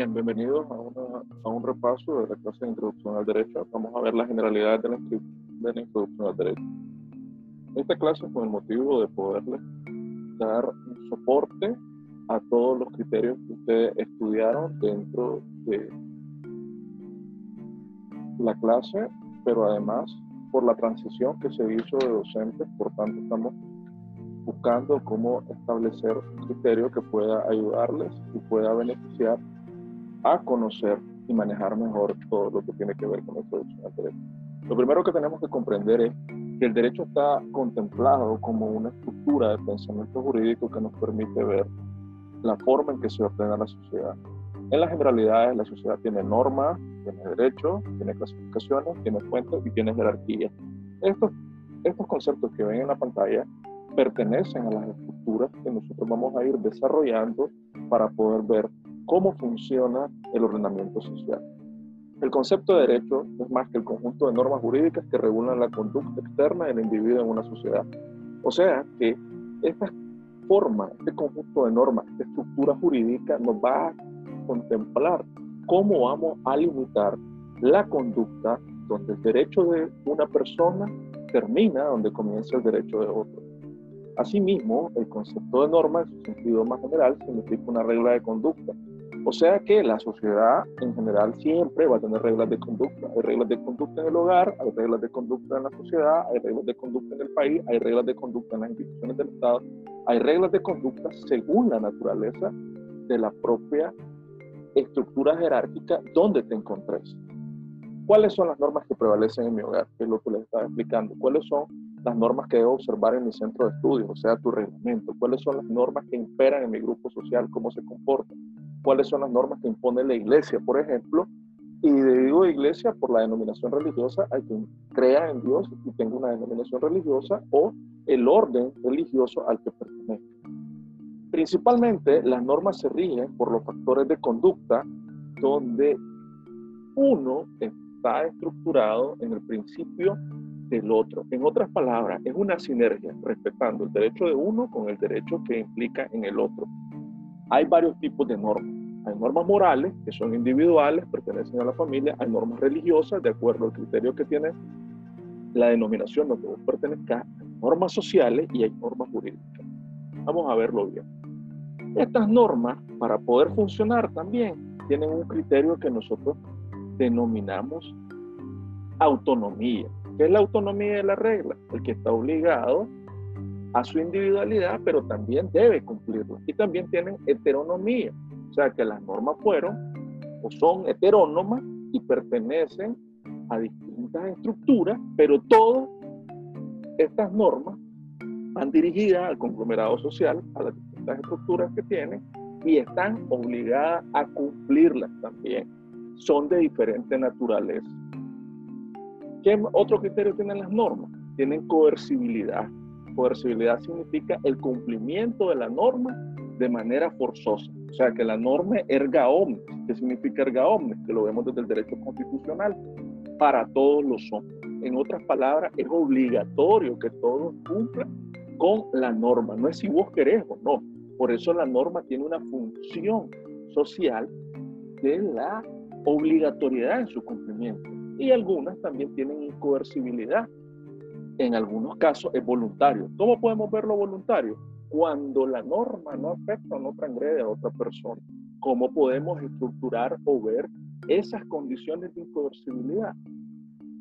Bien, bienvenidos a, un repaso de la clase de Introducción al Derecho. Vamos a ver las generalidades de la, de la Introducción al Derecho. Esta clase con el motivo de poderles dar un soporte a todos los criterios que ustedes estudiaron dentro de la clase, pero además por la transición que se hizo de docentes, por tanto estamos buscando cómo establecer un criterio que pueda ayudarles y pueda beneficiar a conocer y manejar mejor todo lo que tiene que ver con la introducción al derecho. Lo primero que tenemos que comprender es que el derecho está contemplado como una estructura de pensamiento jurídico que nos permite ver la forma en que se ordena la sociedad. En las generalidades, la sociedad tiene normas, tiene derechos, tiene clasificaciones, tiene fuentes y tiene jerarquía. Estos, estos conceptos que ven en la pantalla pertenecen a las estructuras que nosotros vamos a ir desarrollando para poder ver cómo funciona el ordenamiento social. El concepto de derecho es más que el conjunto de normas jurídicas que regulan la conducta externa del individuo en una sociedad. O sea que esta forma, este conjunto de normas, esta estructura jurídica nos va a contemplar cómo vamos a limitar la conducta donde el derecho de una persona termina donde comienza el derecho de otro. Asimismo, el concepto de norma, en su sentido más general, significa una regla de conducta o sea que la sociedad en general siempre va a tener reglas de conducta. Hay reglas de conducta en el hogar, hay reglas de conducta en la sociedad, hay reglas de conducta en el país, hay reglas de conducta en las instituciones del Estado, hay reglas de conducta según la naturaleza de la propia estructura jerárquica donde te encontres. ¿Cuáles son las normas que prevalecen en mi hogar? es lo que les estaba explicando. ¿Cuáles son las normas que debo observar en mi centro de estudio, o sea, tu reglamento? ¿Cuáles son las normas que imperan en mi grupo social? ¿Cómo se comportan? Cuáles son las normas que impone la iglesia, por ejemplo, y digo iglesia por la denominación religiosa, hay quien crea en Dios y tenga una denominación religiosa o el orden religioso al que pertenece. Principalmente las normas se rigen por los factores de conducta donde uno está estructurado en el principio del otro. En otras palabras, es una sinergia, respetando el derecho de uno con el derecho que implica en el otro. Hay varios tipos de normas. Hay normas morales, que son individuales, pertenecen a la familia. Hay normas religiosas, de acuerdo al criterio que tiene la denominación donde vos pertenezcas. Hay normas sociales y hay normas jurídicas. Vamos a verlo bien. Estas normas, para poder funcionar también, tienen un criterio que nosotros denominamos autonomía. ¿Qué es la autonomía de la regla? El que está obligado a su individualidad, pero también debe cumplirlo. Y también tienen heteronomía, o sea que las normas fueron o son heterónomas y pertenecen a distintas estructuras, pero todas estas normas van dirigidas al conglomerado social, a las distintas estructuras que tienen y están obligadas a cumplirlas también. Son de diferente naturaleza. ¿Qué otro criterio tienen las normas? Tienen coercibilidad. Coercibilidad significa el cumplimiento de la norma de manera forzosa. O sea, que la norma erga omnes. ¿Qué significa erga omnes? Que lo vemos desde el derecho constitucional. Para todos los hombres. En otras palabras, es obligatorio que todos cumplan con la norma. No es si vos querés o no. Por eso la norma tiene una función social de la obligatoriedad en su cumplimiento. Y algunas también tienen incoercibilidad en algunos casos es voluntario. ¿Cómo podemos verlo voluntario? Cuando la norma no afecta o no transgrede a otra persona. ¿Cómo podemos estructurar o ver esas condiciones de incoercibilidad?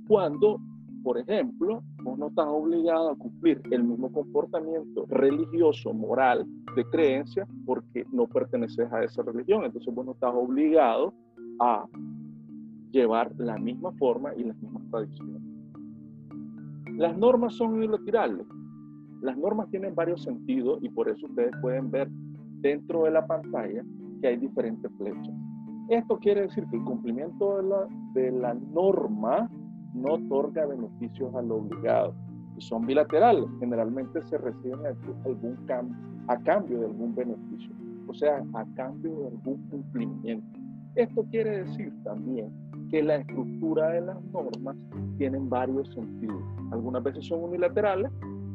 Cuando, por ejemplo, vos no estás obligado a cumplir el mismo comportamiento religioso, moral, de creencia, porque no perteneces a esa religión. Entonces vos no estás obligado a llevar la misma forma y las mismas tradiciones. Las normas son unilaterales. Las normas tienen varios sentidos y por eso ustedes pueden ver dentro de la pantalla que hay diferentes flechas. Esto quiere decir que el cumplimiento de la, de la norma no otorga beneficios al obligado. Son bilaterales. Generalmente se reciben algún cambio, a cambio de algún beneficio. O sea, a cambio de algún cumplimiento. Esto quiere decir también que la estructura de las normas tienen varios sentidos. Algunas veces son unilaterales,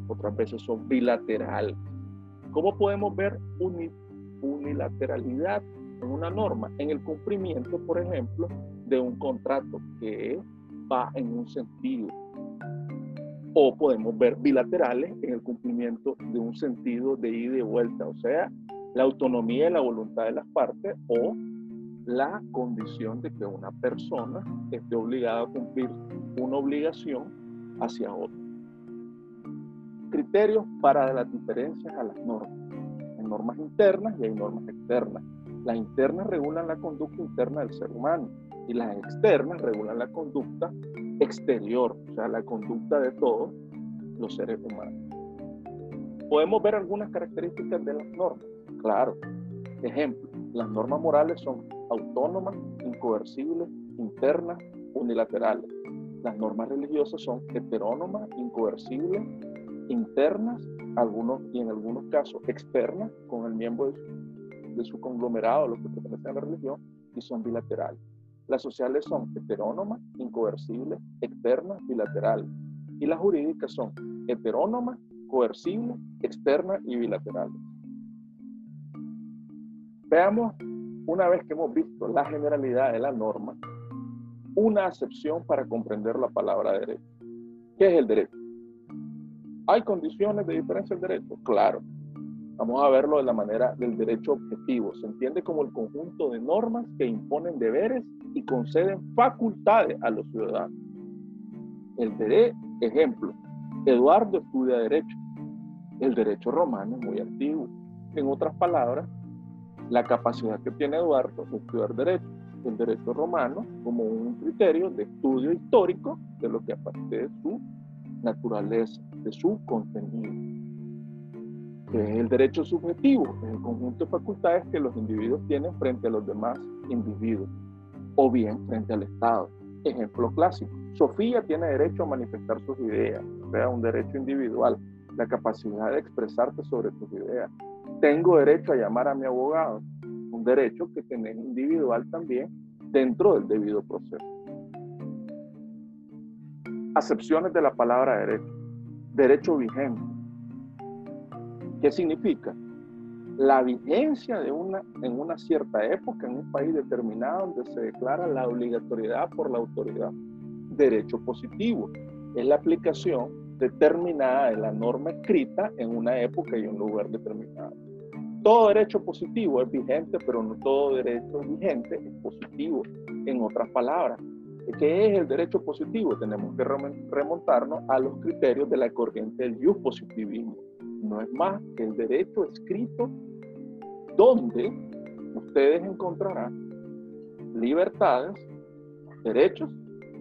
otras veces son bilaterales. ¿Cómo podemos ver unilateralidad en una norma? En el cumplimiento, por ejemplo, de un contrato que va en un sentido. O podemos ver bilaterales en el cumplimiento de un sentido de ida y vuelta, o sea, la autonomía y la voluntad de las partes o la condición de que una persona esté obligada a cumplir una obligación hacia otra. Criterios para las diferencias a las normas. Hay normas internas y hay normas externas. Las internas regulan la conducta interna del ser humano y las externas regulan la conducta exterior, o sea, la conducta de todos los seres humanos. Podemos ver algunas características de las normas. Claro. Ejemplo, las normas morales son autónomas, incoercibles, internas, unilaterales. Las normas religiosas son heterónomas, incoercibles, internas, algunos y en algunos casos externas, con el miembro de su, conglomerado, los que pertenecen a la religión, y son bilaterales. Las sociales son heterónomas, incoercibles, externas, bilaterales. Y las jurídicas son heterónomas, coercibles, externas y bilaterales. Veamos, una vez que hemos visto la generalidad de la norma, una acepción para comprender la palabra derecho. ¿Qué es el derecho? ¿Hay condiciones de diferencia del derecho? Claro. Vamos a verlo de la manera del derecho objetivo. Se entiende como el conjunto de normas que imponen deberes y conceden facultades a los ciudadanos. El derecho, ejemplo, Eduardo estudia derecho. El derecho romano es muy antiguo. En otras palabras, la capacidad que tiene Eduardo de estudiar derecho, el derecho romano, como un criterio de estudio histórico de lo que aparte de su naturaleza, de su contenido. el derecho subjetivo, es el conjunto de facultades que los individuos tienen frente a los demás individuos, o bien frente al Estado. Ejemplo clásico, Sofía tiene derecho a manifestar sus ideas, o un derecho individual, la capacidad de expresarte sobre tus ideas, tengo derecho a llamar a mi abogado, un derecho que tenés individual también dentro del debido proceso. Acepciones de la palabra derecho. Derecho vigente. ¿Qué significa? La vigencia de una, en una cierta época en un país determinado donde se declara la obligatoriedad por la autoridad. Derecho positivo. Es la aplicación determinada de la norma escrita en una época y un lugar determinado. Todo derecho positivo es vigente, pero no todo derecho vigente es positivo. En otras palabras, ¿qué es el derecho positivo? Tenemos que remontarnos a los criterios de la corriente del jus positivismo. No es más que el derecho escrito donde ustedes encontrarán libertades, derechos,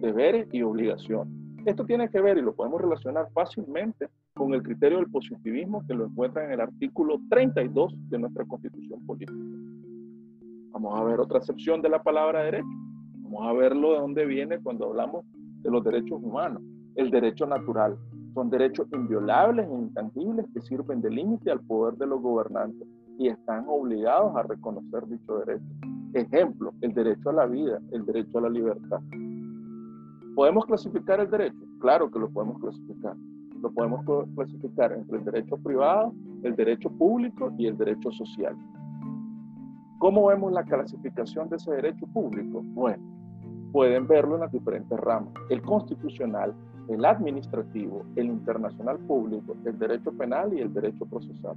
deberes y obligaciones. Esto tiene que ver y lo podemos relacionar fácilmente con el criterio del positivismo que lo encuentra en el artículo 32 de nuestra constitución política. Vamos a ver otra excepción de la palabra derecho. Vamos a verlo de dónde viene cuando hablamos de los derechos humanos. El derecho natural. Son derechos inviolables e intangibles que sirven de límite al poder de los gobernantes y están obligados a reconocer dicho derecho. Ejemplo, el derecho a la vida, el derecho a la libertad. ¿Podemos clasificar el derecho? Claro que lo podemos clasificar. Lo podemos clasificar entre el derecho privado, el derecho público y el derecho social. ¿Cómo vemos la clasificación de ese derecho público? Bueno, pueden verlo en las diferentes ramas. El constitucional, el administrativo, el internacional público, el derecho penal y el derecho procesal.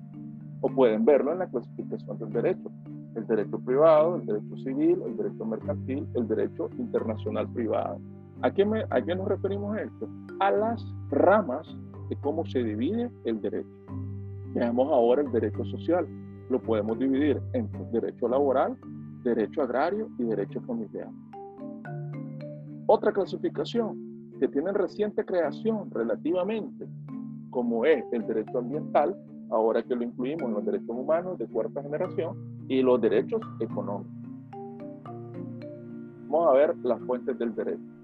O pueden verlo en la clasificación del derecho. El derecho privado, el derecho civil, el derecho mercantil, el derecho internacional privado. ¿A qué, ¿A qué nos referimos a esto? A las ramas de cómo se divide el derecho. Veamos ahora el derecho social. Lo podemos dividir entre derecho laboral, derecho agrario y derecho familiar. Otra clasificación que tiene reciente creación relativamente, como es el derecho ambiental, ahora que lo incluimos en los derechos humanos de cuarta generación, y los derechos económicos. Vamos a ver las fuentes del derecho.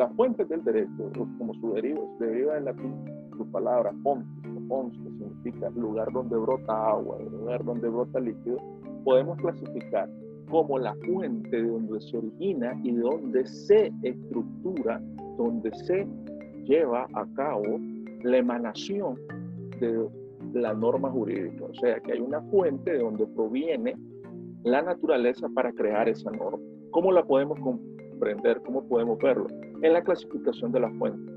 Las fuentes del derecho, como su deriva, se deriva en latín su palabra fonte, fons, que significa lugar donde brota agua, lugar donde brota líquido, podemos clasificar como la fuente de donde se origina y de donde se estructura, donde se lleva a cabo la emanación de la norma jurídica. O sea, que hay una fuente de donde proviene la naturaleza para crear esa norma. ¿Cómo la podemos comprender? ¿Cómo podemos verlo? En la clasificación de las fuentes,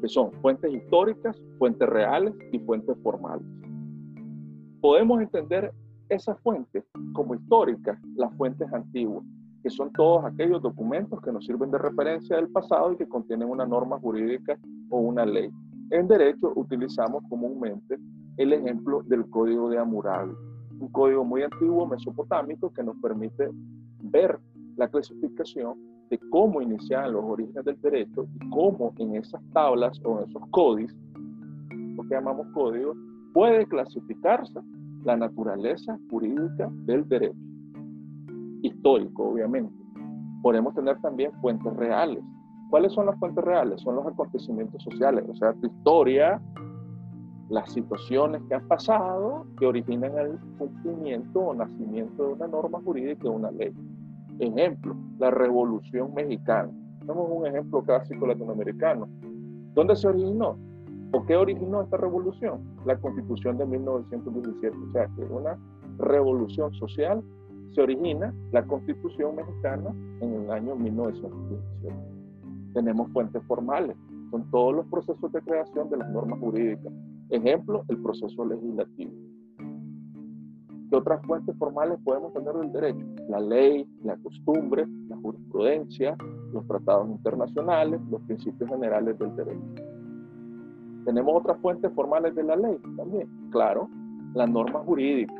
que son fuentes históricas, fuentes reales y fuentes formales. Podemos entender esas fuentes como históricas, las fuentes antiguas, que son todos aquellos documentos que nos sirven de referencia del pasado y que contienen una norma jurídica o una ley. En derecho utilizamos comúnmente el ejemplo del Código de Hammurabi, un código muy antiguo mesopotámico que nos permite ver la clasificación de cómo iniciaban los orígenes del derecho y cómo en esas tablas o en esos códices, lo que llamamos códigos, puede clasificarse la naturaleza jurídica del derecho. Histórico, obviamente. Podemos tener también fuentes reales. ¿Cuáles son las fuentes reales? Son los acontecimientos sociales, o sea, tu historia, las situaciones que han pasado que originan el cumplimiento o nacimiento de una norma jurídica o una ley. Ejemplo, la Revolución Mexicana. Tenemos un ejemplo clásico latinoamericano. ¿Dónde se originó? ¿O qué originó esta revolución? La Constitución de 1917. O sea, que una revolución social se origina la Constitución mexicana en el año 1917. Tenemos fuentes formales, son todos los procesos de creación de las normas jurídicas. Ejemplo, el proceso legislativo. ¿Qué otras fuentes formales podemos tener del derecho? La ley, la costumbre, la jurisprudencia, los tratados internacionales, los principios generales del derecho. Tenemos otras fuentes formales de la ley también, claro, la norma jurídica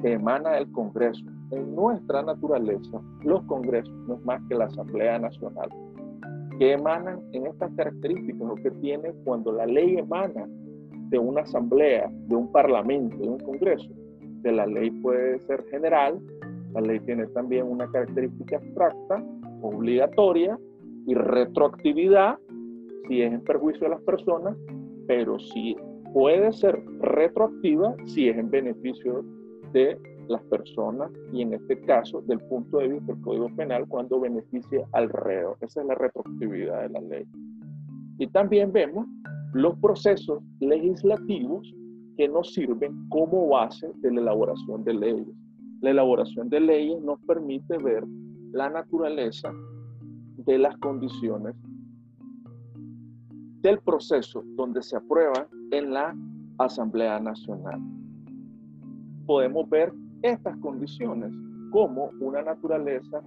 que emana del Congreso. En nuestra naturaleza, los congresos no es más que la Asamblea Nacional, que emanan en estas características, lo que tiene cuando la ley emana de una asamblea, de un parlamento, de un congreso, de la ley puede ser general, la ley tiene también una característica abstracta, obligatoria y retroactividad si es en perjuicio de las personas, pero sí puede ser retroactiva si es en beneficio de las personas y en este caso del punto de vista del Código Penal cuando beneficia al reo. Esa es la retroactividad de la ley. Y también vemos los procesos legislativos que nos sirven como base de la elaboración de leyes. La elaboración de leyes nos permite ver la naturaleza de las condiciones del proceso donde se aprueba en la Asamblea Nacional. Podemos ver estas condiciones como una naturaleza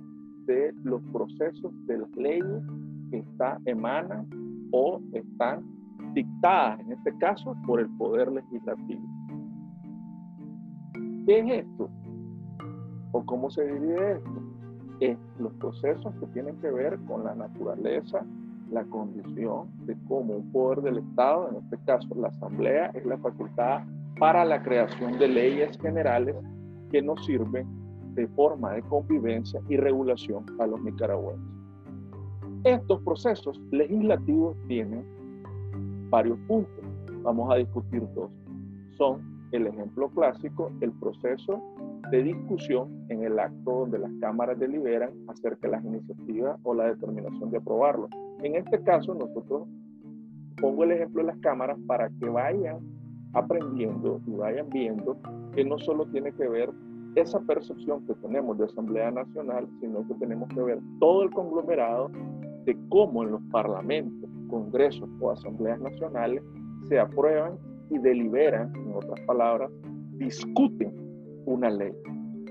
de los procesos de las leyes que está, emanan o están dictadas, en este caso, por el Poder Legislativo. ¿Qué es esto? ¿O cómo se divide esto? Es los procesos que tienen que ver con la naturaleza, la condición de cómo un poder del Estado, en este caso la Asamblea, es la facultad para la creación de leyes generales que nos sirven de forma de convivencia y regulación a los nicaragüenses. Estos procesos legislativos tienen varios puntos. Vamos a discutir dos. Son el ejemplo clásico, el proceso de discusión en el acto donde las cámaras deliberan acerca de las iniciativas o la determinación de aprobarlo. En este caso, nosotros pongo el ejemplo de las cámaras para que vayan aprendiendo y vayan viendo que no solo tiene que ver esa percepción que tenemos de Asamblea Nacional, sino que tenemos que ver todo el conglomerado de cómo en los parlamentos, congresos o asambleas nacionales se aprueban y deliberan, en otras palabras, discuten una ley.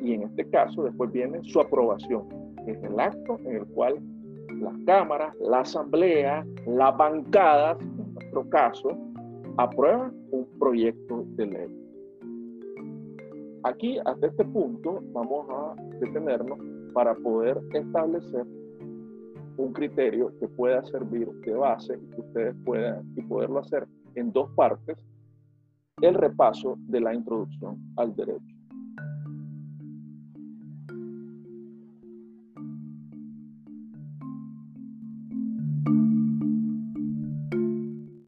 Y en este caso después viene su aprobación, que es el acto en el cual las cámaras, la asamblea, las bancadas, en nuestro caso, aprueban un proyecto de ley. Aquí, hasta este punto, vamos a detenernos para poder establecer un criterio que pueda servir de base y que ustedes puedan y poderlo hacer en dos partes, el repaso de la introducción al derecho.